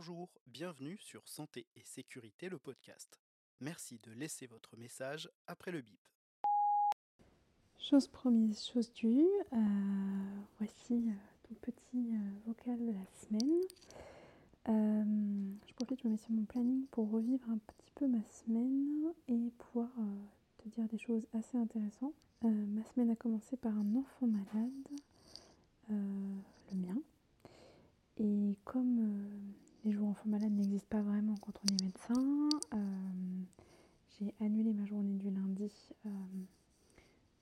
Bonjour, bienvenue sur Santé et Sécurité, le podcast. Merci de laisser votre message après le bip. Chose promise, chose due. Euh, voici euh, ton petit euh, vocal de la semaine. je profite, je me mets sur mon planning pour revivre un petit peu ma semaine et pouvoir te dire des choses assez intéressantes. ma semaine a commencé par un enfant malade, le mien. Et comme les jours enfants malades n'existent pas vraiment quand on est médecin. Euh, j'ai annulé ma journée du lundi. Euh,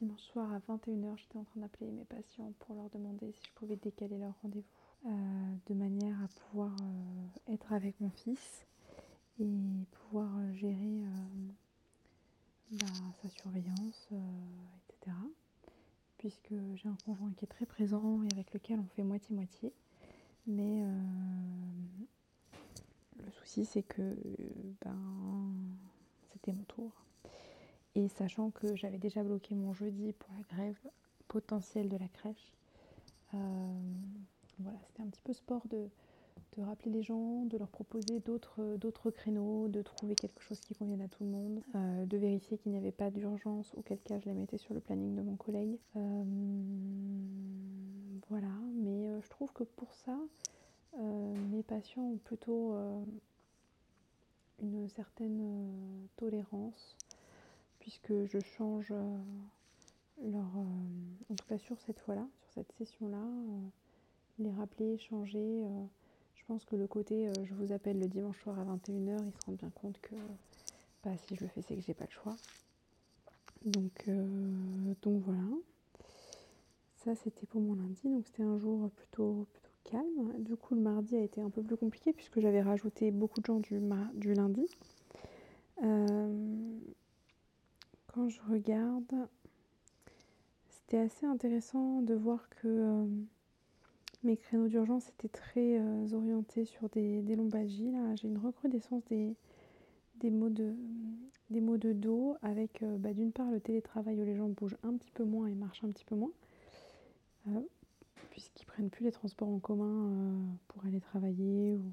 dimanche soir à 21h, j'étais en train d'appeler mes patients pour leur demander si je pouvais décaler leur rendez-vous euh, de manière à pouvoir être avec mon fils et pouvoir gérer bah, sa surveillance, etc. Puisque j'ai un conjoint qui est très présent et avec lequel on fait moitié-moitié. Mais le souci, c'est que ben, c'était mon tour. Et sachant que j'avais déjà bloqué mon jeudi pour la grève potentielle de la crèche, euh, voilà, c'était un petit peu sport de, rappeler les gens, de leur proposer d'autres créneaux, de trouver quelque chose qui convienne à tout le monde, euh, de vérifier qu'il n'y avait pas d'urgence, auquel cas je les mettais sur le planning de mon collègue. Euh, voilà, mais je trouve que pour ça, euh, mes patients ont plutôt euh, une certaine euh, tolérance puisque je change leur... en tout cas sur cette fois-là, sur cette session-là, les rappeler, changer. je pense que le côté je vous appelle le dimanche soir à 21h, ils se rendent bien compte que bah, si je le fais, c'est que j'ai pas le choix. Donc, voilà. Ça, c'était pour mon lundi. Donc, c'était un jour plutôt Du coup, le mardi a été un peu plus compliqué puisque j'avais rajouté beaucoup de gens du, lundi. Euh, quand je regarde, c'était assez intéressant de voir que euh, mes créneaux d'urgence étaient très euh, orientés sur des, lombalgies. Là, j'ai une recrudescence des, des, maux de, des maux de dos avec bah, d'une part le télétravail où les gens bougent un petit peu moins et marchent un petit peu moins puisqu'ils prennent plus les transports en commun euh, pour aller travailler ou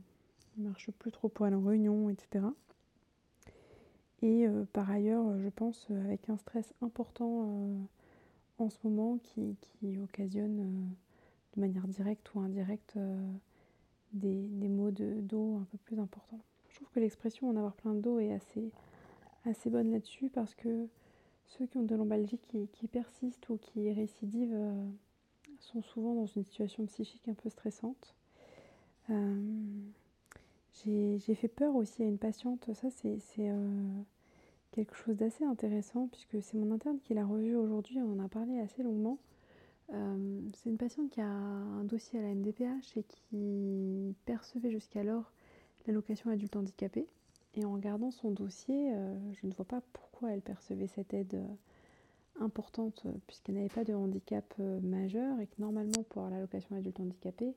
ils marchent plus trop pour aller en réunion, etc. Et euh, par ailleurs, je pense euh, avec un stress important en ce moment qui, occasionne de manière directe ou indirecte des, maux de dos un peu plus importants. Je trouve que l'expression en avoir plein de dos est assez, assez bonne là-dessus parce que ceux qui ont de l'embalgie qui, qui, persistent ou qui récidivent sont souvent dans une situation psychique un peu stressante. Euh, j'ai fait peur aussi à une patiente, ça c'est euh, quelque chose d'assez intéressant puisque c'est mon interne qui l'a revu aujourd'hui, on en a parlé assez longuement. Euh, c'est une patiente qui a un dossier à la MDPH et qui percevait jusqu'alors l'allocation adulte handicapé. Et en regardant son dossier, je ne vois pas pourquoi elle percevait cette aide importante euh, puisqu'elle n'avait pas de handicap euh, majeur et que normalement pour avoir l'allocation adulte handicapé,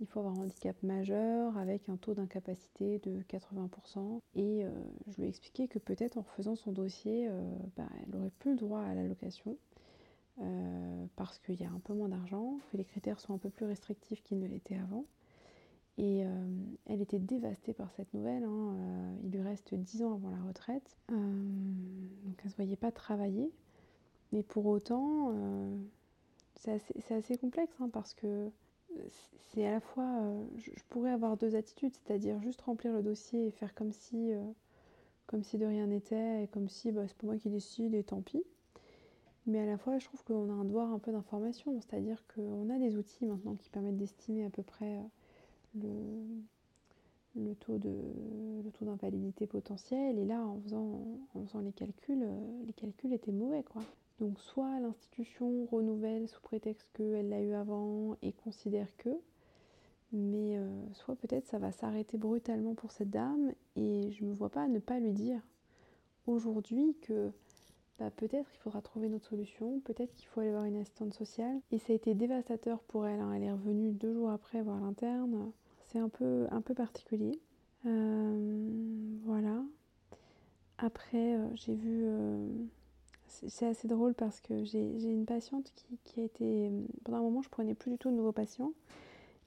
il faut avoir un handicap majeur avec un taux d'incapacité de 80%. Et euh, je lui ai expliqué que peut-être en refaisant son dossier, bah, elle aurait plus le droit à l'allocation parce qu'il y a un peu moins d'argent, que les critères sont un peu plus restrictifs qu'ils ne l'étaient avant. Et elle était dévastée par cette nouvelle. Hein. il lui reste 10 ans avant la retraite. donc elle ne se voyait pas travailler mais pour autant, euh, c'est assez, complexe hein, parce que c'est à la fois, euh, je, pourrais avoir deux attitudes, c'est-à-dire juste remplir le dossier et faire comme si, euh, comme si de rien n'était et comme si bah, c'est pas moi qui décide et tant pis. Mais à la fois, je trouve qu'on a un devoir un peu d'information, c'est-à-dire qu'on a des outils maintenant qui permettent d'estimer à peu près le, le taux d'invalidité potentiel. Et là, en faisant, en faisant les calculs, les calculs étaient mauvais, quoi. Donc soit l'institution renouvelle sous prétexte qu'elle l'a eu avant et considère que, mais euh, soit peut-être ça va s'arrêter brutalement pour cette dame et je ne me vois pas ne pas lui dire aujourd'hui que bah, peut-être il faudra trouver une autre solution, peut-être qu'il faut aller voir une assistante sociale. Et ça a été dévastateur pour elle, hein. elle est revenue deux jours après voir l'interne, c'est un peu, un peu particulier. Euh, voilà. Après, euh, j'ai vu c'est assez drôle parce que j'ai une patiente qui, a été. Pendant un moment, je prenais plus du tout de nouveaux patients.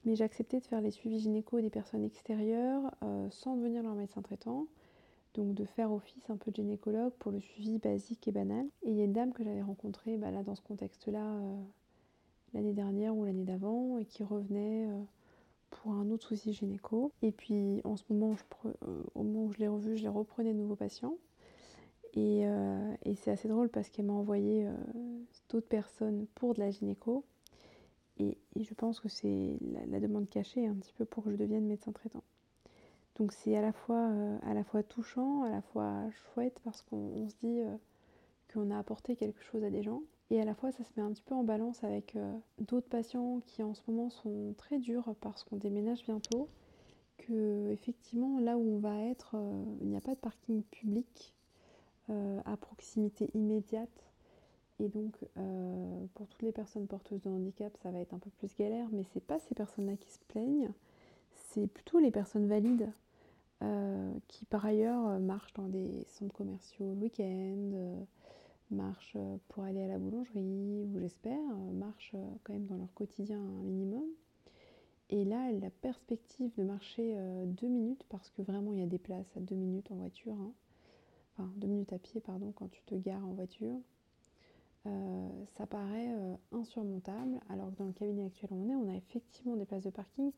Mais j'ai accepté de faire les suivis gynéco des personnes extérieures sans devenir leur médecin traitant donc de faire office un peu de gynécologue pour le suivi basique et banal. Et il y a une dame que j'avais rencontrée bah, là dans ce contexte-là euh, l'année dernière ou l'année d'avant et qui revenait euh, pour un autre souci gynéco. Et puis en ce moment, euh, au moment où je l'ai revue, je les reprenais de nouveaux patients. Et, c'est assez drôle parce qu'elle m'a envoyé d'autres personnes pour de la gynéco. Et, je pense que c'est la, demande cachée un petit peu pour que je devienne médecin traitant. Donc c'est à la fois euh, à la fois touchant, à la fois chouette parce qu'on se dit euh, qu'on a apporté quelque chose à des gens et à la fois ça se met un petit peu en balance avec euh, d'autres patients qui en ce moment sont très durs parce qu'on déménage bientôt que effectivement là où on va être il n'y a pas de parking public à proximité immédiate et donc pour toutes les personnes porteuses de handicap ça va être un peu plus galère mais c'est pas ces personnes là qui se plaignent c'est plutôt les personnes valides euh, qui par ailleurs euh, marchent dans des centres commerciaux le week-end, euh, marchent pour aller à la boulangerie, ou j'espère, marchent quand même dans leur quotidien un minimum. Et là, la perspective de marcher deux minutes, parce que vraiment il y a des places à deux minutes en voiture, hein. Deux minutes à pied, pardon, quand tu te gares en voiture, ça paraît insurmontable. Alors que dans le cabinet actuel où on est, on a effectivement des places de parking,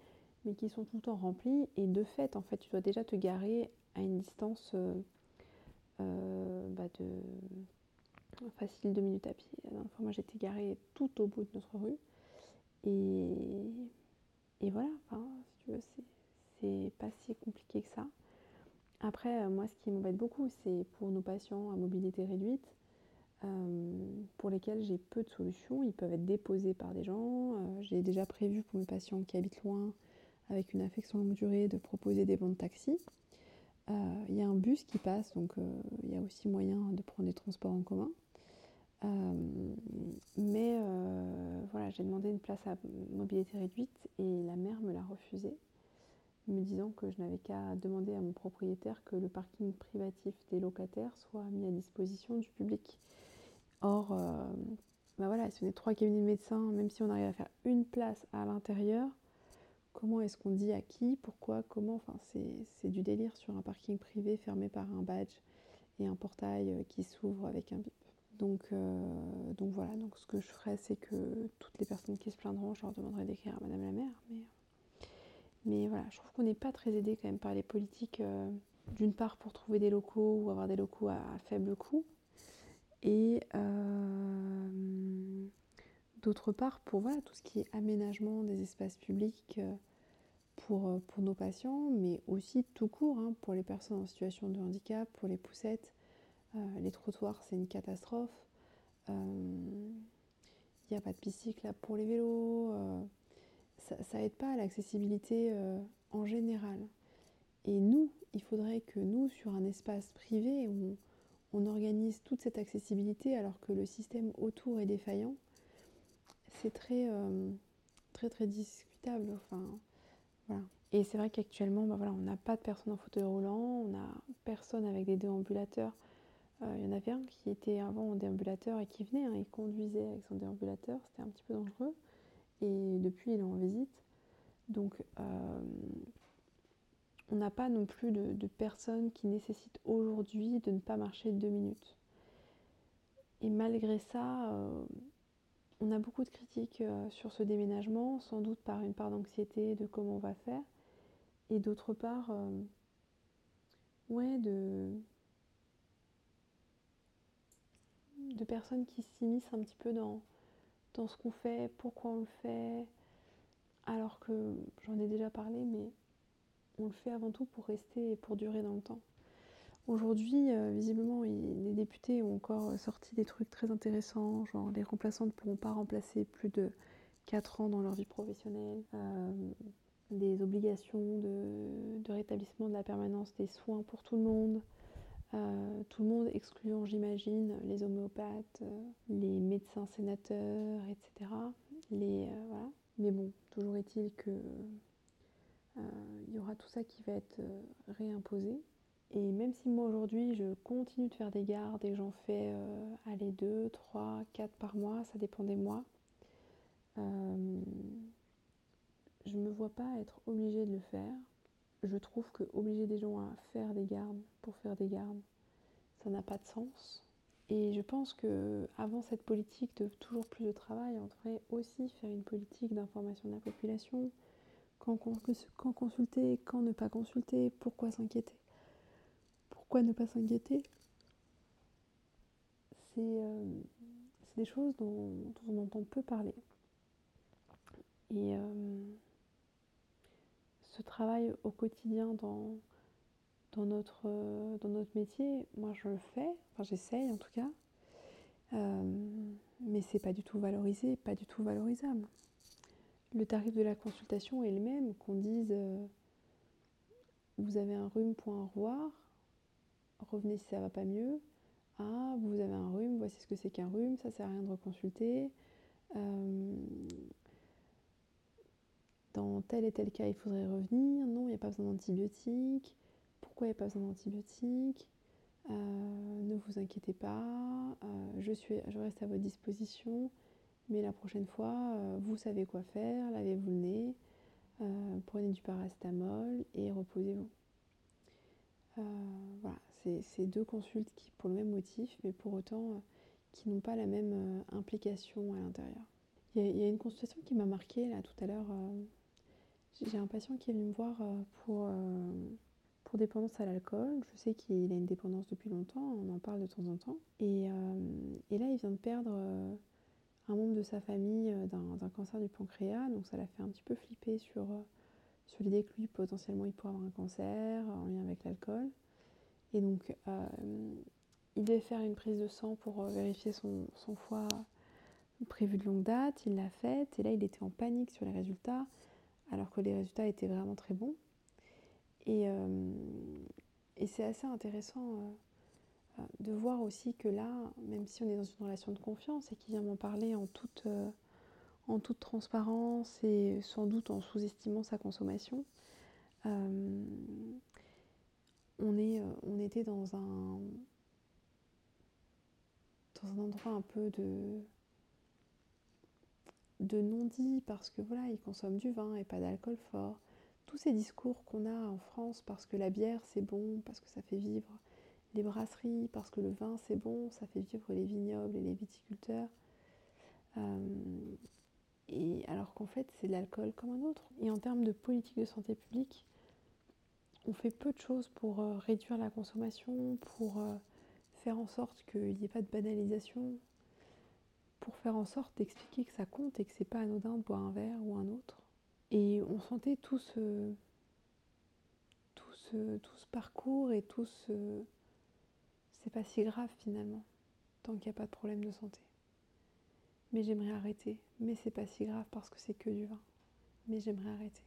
mais qui sont tout le temps remplis. Et de fait, en fait, tu dois déjà te garer à une distance euh, euh, bah, facile deux minutes à pied. La dernière fois, moi, j'étais garée tout au bout de notre rue. Et, voilà, si tu veux, c'est pas si compliqué que ça. Après, euh, moi, ce qui m'embête beaucoup, c'est pour nos patients à mobilité réduite, pour lesquels j'ai peu de solutions. Ils peuvent être déposés par des gens. j'ai déjà prévu pour mes patients qui habitent loin avec une affection longue durée de proposer des bons de taxi. Euh, il y a un bus qui passe, donc euh, il y a aussi moyen de prendre des transports en commun. Euh, mais voilà, j'ai demandé une place à mobilité réduite et la mère me l'a refusé, me disant que je n'avais qu'à demander à mon propriétaire que le parking privatif des locataires soit mis à disposition du public. Or, bah voilà, si on est trois cabinets de médecins, même si on arrive à faire une place à l'intérieur, comment est-ce qu'on dit à qui, pourquoi, comment, enfin c'est du délire sur un parking privé fermé par un badge et un portail euh, qui s'ouvre avec un bip. Donc, euh, donc voilà, donc ce que je ferais c'est que toutes les personnes qui se plaindront, je leur demanderai d'écrire à Madame la maire. Mais, mais voilà, je trouve qu'on n'est pas très aidé quand même par les politiques, euh, d'une part pour trouver des locaux ou avoir des locaux à, faible coût, et d'autre part pour voilà, tout ce qui est aménagement des espaces publics pour, euh, pour nos patients, mais aussi tout court hein, pour les personnes en situation de handicap, pour les poussettes. Euh, les trottoirs, c'est une catastrophe. Il euh, n'y a pas de piste là pour les vélos. Ça, ça aide pas à l'accessibilité en général. Et nous, il faudrait que nous, sur un espace privé, on, organise toute cette accessibilité alors que le système autour est défaillant. C'est très, très, très discutable. Enfin, et c'est vrai qu'actuellement, bah voilà, on n'a pas de personnes en fauteuil roulant, on a personne avec des déambulateurs. Euh, il y en avait un qui était avant en déambulateur et qui venait, hein, il conduisait avec son déambulateur, c'était un petit peu dangereux. Et depuis, il est en visite. Donc, euh, on n'a pas non plus de, personnes qui nécessitent aujourd'hui de ne pas marcher deux minutes. Et malgré ça, euh, on a beaucoup de critiques euh, sur ce déménagement, sans doute par une part d'anxiété de comment on va faire, et d'autre part, ouais, de, de personnes qui s'immiscent un petit peu dans, dans ce qu'on fait, pourquoi on le fait, alors que j'en ai déjà parlé, mais on le fait avant tout pour rester et pour durer dans le temps. Aujourd'hui, euh, visiblement, les députés ont encore sorti des trucs très intéressants, genre les remplaçants ne pourront pas remplacer plus de 4 ans dans leur vie professionnelle, euh, des obligations de, rétablissement de la permanence des soins pour tout le monde, euh, tout le monde excluant, j'imagine, les homéopathes, les médecins sénateurs, etc. Voilà. Mais bon, toujours est-il que il y aura tout ça qui va être réimposé. Et même si moi aujourd'hui je continue de faire des gardes et j'en fais euh, allez 2, 3, 4 par mois, ça dépend des mois, euh, je ne me vois pas être obligée de le faire. Je trouve que obliger des gens à faire des gardes pour faire des gardes, ça n'a pas de sens. Et je pense que avant cette politique de toujours plus de travail, on devrait aussi faire une politique d'information de la population. Quand, consulter, quand ne pas consulter, pourquoi s'inquiéter? Pourquoi ne pas s'inquiéter? Euh, C'est des choses dont, dont, on entend peu parler. Et euh, ce travail au quotidien dans, dans, notre, euh, dans notre métier, moi je le fais, enfin j'essaye en tout cas, euh, mais c'est pas du tout valorisé, pas du tout valorisable. Le tarif de la consultation est le même, qu'on dise vous avez un rhume, au revoir, revenez si ça va pas mieux. Ah, vous avez un rhume, voici ce que c'est qu'un rhume, ça sert à rien de reconsulter dans tel et tel cas, il faudrait revenir. Non, il n'y a pas besoin d'antibiotiques. Pourquoi il n'y a pas besoin d'antibiotiques? Euh, Ne vous inquiétez pas, euh, je, suis, je reste à votre disposition. Mais la prochaine fois, euh, vous savez quoi faire, lavez-vous le nez, prenez du paracétamol et reposez-vous. voilà, c'est deux consultes qui, pour le même motif, mais pour autant qui n'ont pas la même implication à l'intérieur. Il y, a une consultation qui m'a marqué là tout à l'heure j'ai un patient qui est venu me voir euh, pour, euh, pour dépendance à l'alcool. Je sais qu'il a une dépendance depuis longtemps, on en parle de temps en temps. Et, euh, et là, il vient de perdre un membre de sa famille d'un cancer du pancréas, donc ça l'a fait un petit peu flipper sur, sur l'idée que lui, potentiellement, il pourrait avoir un cancer en lien avec l'alcool. Et donc, il devait faire une prise de sang pour vérifier son, son foie prévu de longue date, il l'a faite, et là, il était en panique sur les résultats alors que les résultats étaient vraiment très bons. Et, euh, c'est assez intéressant euh, euh, de voir aussi que là, même si on est dans une relation de confiance et qu'il vient m'en parler en toute, en toute transparence et sans doute en sous-estimant sa consommation, on, on était dans un, dans un endroit un peu de de non-dit parce que voilà, ils consomment du vin et pas d'alcool fort. Tous ces discours qu'on a en France parce que la bière c'est bon, parce que ça fait vivre les brasseries, parce que le vin c'est bon, ça fait vivre les vignobles et les viticulteurs. Euh, et alors qu'en fait c'est de l'alcool comme un autre. Et en termes de politique de santé publique, on fait peu de choses pour euh, réduire la consommation, pour euh, faire en sorte qu'il n'y ait pas de banalisation pour faire en sorte d'expliquer que ça compte et que c'est pas anodin de boire un verre ou un autre. Et on sentait tout ce, tout ce, tout ce parcours et tout ce... C'est pas si grave finalement, tant qu'il n'y a pas de problème de santé. Mais j'aimerais arrêter. Mais c'est pas si grave parce que c'est que du vin. Mais j'aimerais arrêter.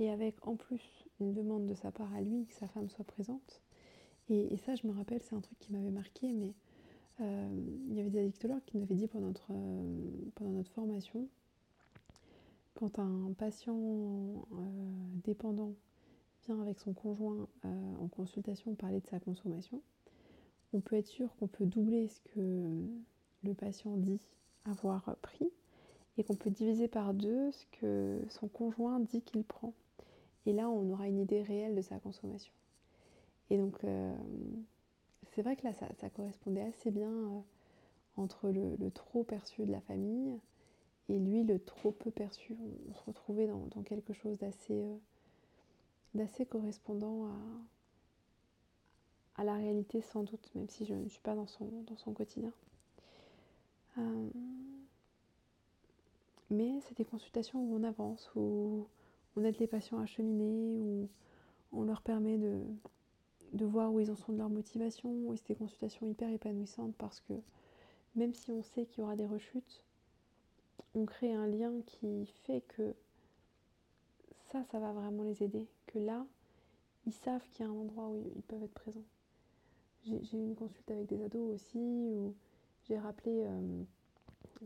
Et avec en plus une demande de sa part à lui que sa femme soit présente. Et, ça, je me rappelle, c'est un truc qui m'avait marqué, mais il y avait des addictologues qui nous avaient dit pendant notre, euh, formation, quand un patient euh, dépendant vient avec son conjoint en consultation parler de sa consommation, on peut être sûr qu'on peut doubler ce que le patient dit avoir pris et qu'on peut diviser par deux ce que son conjoint dit qu'il prend. Et là, on aura une idée réelle de sa consommation. Et donc, c'est vrai que là, ça, correspondait assez bien euh, entre le, trop perçu de la famille et lui, le trop peu perçu. On, se retrouvait dans, quelque chose d'assez euh, correspondant à, la réalité sans doute, même si je ne suis pas dans son, dans son quotidien. Euh, mais c'est des consultations où on avance, où on aide les patients à cheminer, où on leur permet de, de voir où ils en sont de leur motivation, et c'est des consultations hyper épanouissantes parce que même si on sait qu'il y aura des rechutes, on crée un lien qui fait que ça, ça va vraiment les aider. Que là, ils savent qu'il y a un endroit où ils peuvent être présents. J'ai eu une consulte avec des ados aussi où j'ai rappelé, euh,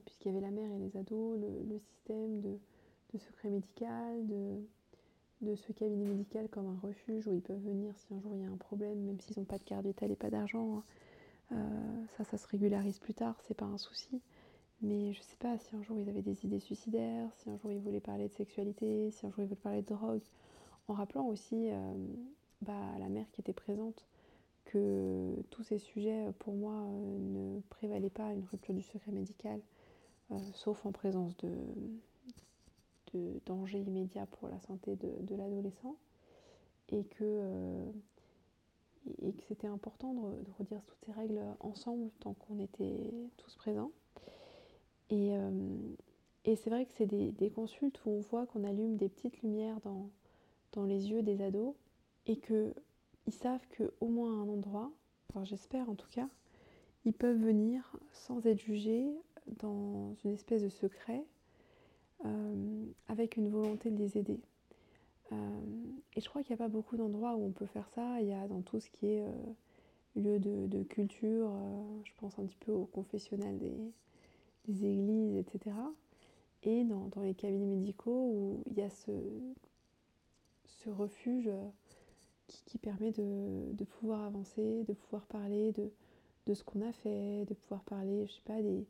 puisqu'il y avait la mère et les ados, le, système de, de secret médical, de, de ce cabinet médical comme un refuge où ils peuvent venir si un jour il y a un problème, même s'ils n'ont pas de carte vitale et pas d'argent. Hein. Euh, ça, ça se régularise plus tard, c'est pas un souci. Mais je sais pas si un jour ils avaient des idées suicidaires, si un jour ils voulaient parler de sexualité, si un jour ils voulaient parler de drogue, en rappelant aussi euh, bah, à la mère qui était présente que tous ces sujets, pour moi, euh, ne prévalaient pas une rupture du secret médical, euh, sauf en présence de, de danger immédiat pour la santé de, l'adolescent, et que, et que c'était important de, de redire toutes ces règles ensemble tant qu'on était tous présents. Et, euh, et c'est vrai que c'est des, des, consultes où on voit qu'on allume des petites lumières dans, dans les yeux des ados et qu'ils savent qu'au moins à un endroit, enfin j'espère en tout cas, ils peuvent venir sans être jugés dans une espèce de secret euh, avec une volonté de les aider. Euh, et je crois qu'il n'y a pas beaucoup d'endroits où on peut faire ça. Il y a dans tout ce qui est euh, lieu de, culture, je pense un petit peu au confessionnal des, églises, etc. Et dans, les cabinets médicaux où il y a ce, refuge qui, permet de, pouvoir avancer, de pouvoir parler de, ce qu'on a fait, de pouvoir parler, je sais pas, des,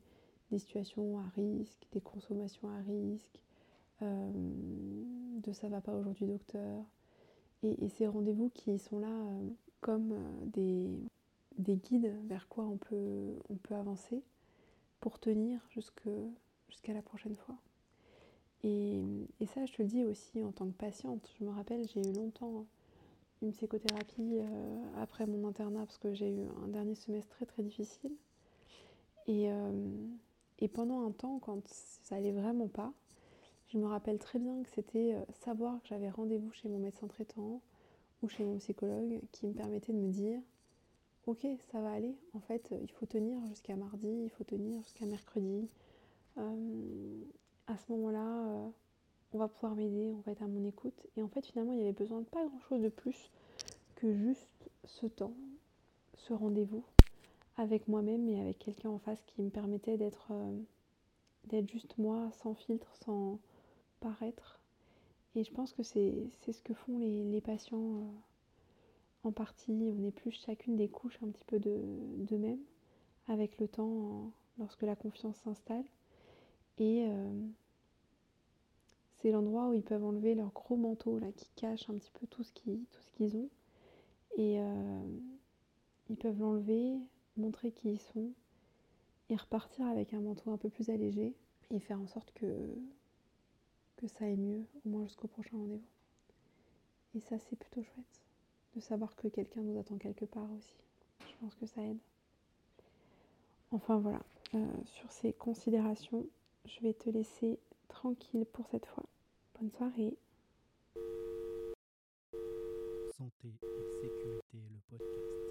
des situations à risque, des consommations à risque, euh, de ça va pas aujourd'hui docteur. Et, ces rendez-vous qui sont là euh, comme euh, des, des, guides vers quoi on peut, on peut avancer pour tenir jusqu'à la prochaine fois. Et, ça, je te le dis aussi en tant que patiente. Je me rappelle, j'ai eu longtemps une psychothérapie après mon internat parce que j'ai eu un dernier semestre très très difficile. Et, pendant un temps, quand ça allait vraiment pas, je me rappelle très bien que c'était euh, savoir que j'avais rendez-vous chez mon médecin traitant ou chez mon psychologue qui me permettait de me dire ok, ça va aller. En fait, il faut tenir jusqu'à mardi, il faut tenir jusqu'à mercredi. Euh, à ce moment-là, euh, on va pouvoir m'aider, on va être à mon écoute. Et en fait, finalement, il y avait besoin de pas grand-chose de plus que juste ce temps, ce rendez-vous avec moi-même et avec quelqu'un en face qui me permettait d'être euh, d'être juste moi, sans filtre, sans paraître. Et je pense que c'est ce que font les, les patients euh, en partie. On épluche chacune des couches un petit peu d'eux-mêmes de, avec le temps, lorsque la confiance s'installe. Et euh, c'est l'endroit où ils peuvent enlever leur gros manteau là, qui cache un petit peu tout ce qu'ils qu ont. Et ils peuvent l'enlever, montrer qui ils sont et repartir avec un manteau un peu plus allégé et faire en sorte que, ça aille mieux, au moins jusqu'au prochain rendez-vous. Et ça, c'est plutôt chouette de savoir que quelqu'un nous attend quelque part aussi. Je pense que ça aide. Enfin voilà, euh, sur ces considérations, je vais te laisser tranquille pour cette fois. Bonne soirée. Santé et sécurité, le podcast.